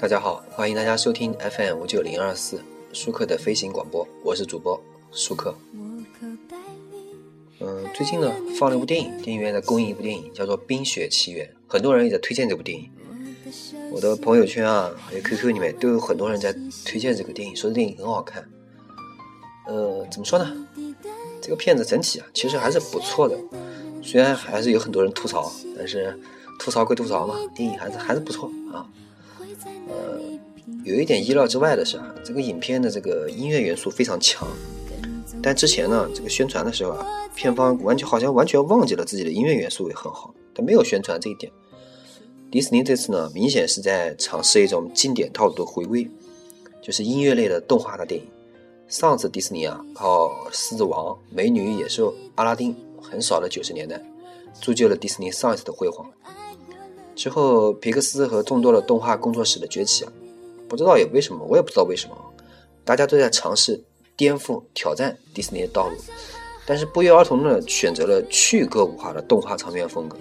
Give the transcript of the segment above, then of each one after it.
大家好，欢迎大家收听 FM 五九零二四舒克的飞行广播，我是主播舒克。嗯，最近呢放了一部电影，电影院在公映一部电影，叫做《冰雪奇缘》，很多人也在推荐这部电影。我的朋友圈啊，还有 QQ 里面都有很多人在推荐这个电影，说这电影很好看。呃，怎么说呢？这个片子整体啊，其实还是不错的，虽然还是有很多人吐槽，但是吐槽归吐槽嘛，电影还是还是不错啊。呃，有一点意料之外的是啊，这个影片的这个音乐元素非常强，但之前呢，这个宣传的时候啊，片方完全好像完全忘记了自己的音乐元素也很好，他没有宣传这一点。迪士尼这次呢，明显是在尝试一种经典套路的回归，就是音乐类的动画的电影。上次迪士尼啊，靠《狮子王》《美女与野兽》《阿拉丁》横扫了九十年代，铸就了迪士尼上一次的辉煌。之后，皮克斯和众多的动画工作室的崛起啊，不知道也为什么，我也不知道为什么，大家都在尝试颠覆、挑战迪士尼的道路，但是不约而同的选择了去歌舞化的动画长片风格。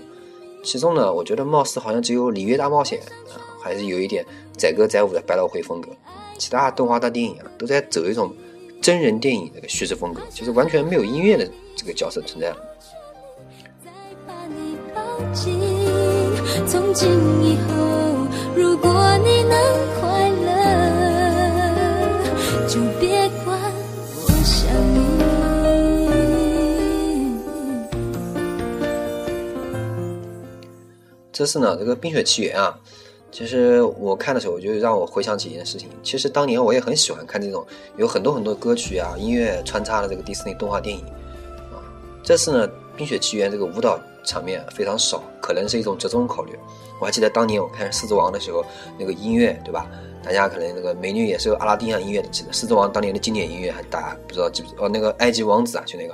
其中呢，我觉得貌似好像只有《里约大冒险》啊，还是有一点载歌载舞的百老汇风格，其他动画大电影啊，都在走一种。真人电影的叙事风格，就是完全没有音乐的这个角色存在了。从今以后，如果你能快乐，就别管我想你这次呢，这个《冰雪奇缘》啊。其实我看的时候，就让我回想起一件事情。其实当年我也很喜欢看这种有很多很多歌曲啊、音乐穿插的这个迪士尼动画电影啊。这次呢，《冰雪奇缘》这个舞蹈场面非常少，可能是一种折中考虑。我还记得当年我看《狮子王》的时候，那个音乐，对吧？大家可能那个美女也是有阿拉丁啊音乐的记得，《狮子王》当年的经典音乐还大家不知道记不？哦，那个埃及王子啊，就那个，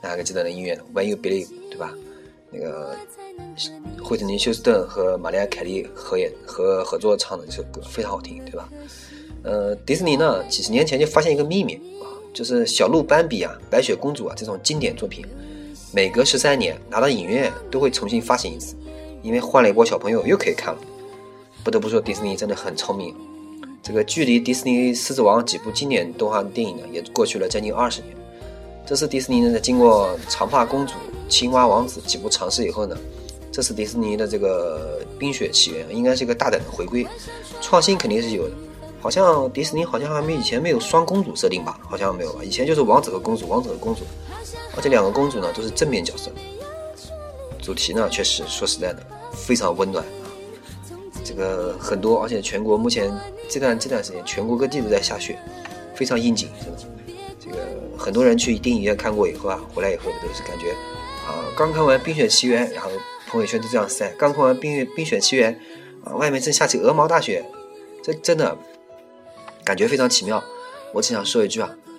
大家还记得那音乐？When you believe，对吧？那个。惠特尼·休斯顿和玛丽亚·凯莉合演和合作唱的这首歌非常好听，对吧？呃，迪士尼呢几十年前就发现一个秘密啊，就是小鹿斑比啊、白雪公主啊这种经典作品，每隔十三年拿到影院都会重新发行一次，因为换了一波小朋友又可以看了。不得不说，迪士尼真的很聪明。这个距离迪士尼《狮子王》几部经典动画电影呢，也过去了将近二十年。这次迪士尼呢，在经过《长发公主》《青蛙王子》几部尝试以后呢。这次迪士尼的这个《冰雪奇缘》应该是一个大胆的回归，创新肯定是有的。好像迪士尼好像还没以前没有双公主设定吧？好像没有吧？以前就是王子和公主，王子和公主，而且两个公主呢都是正面角色。主题呢确实说实在的非常温暖啊，这个很多，而且全国目前这段这段时间全国各地都在下雪，非常应景，真的。这个很多人去电影院看过以后啊，回来以后都是感觉啊，刚看完《冰雪奇缘》，然后。朋友圈都这样晒，刚看完《冰雪冰雪奇缘》，啊，外面正下起鹅毛大雪，这真的感觉非常奇妙。我只想说一句啊，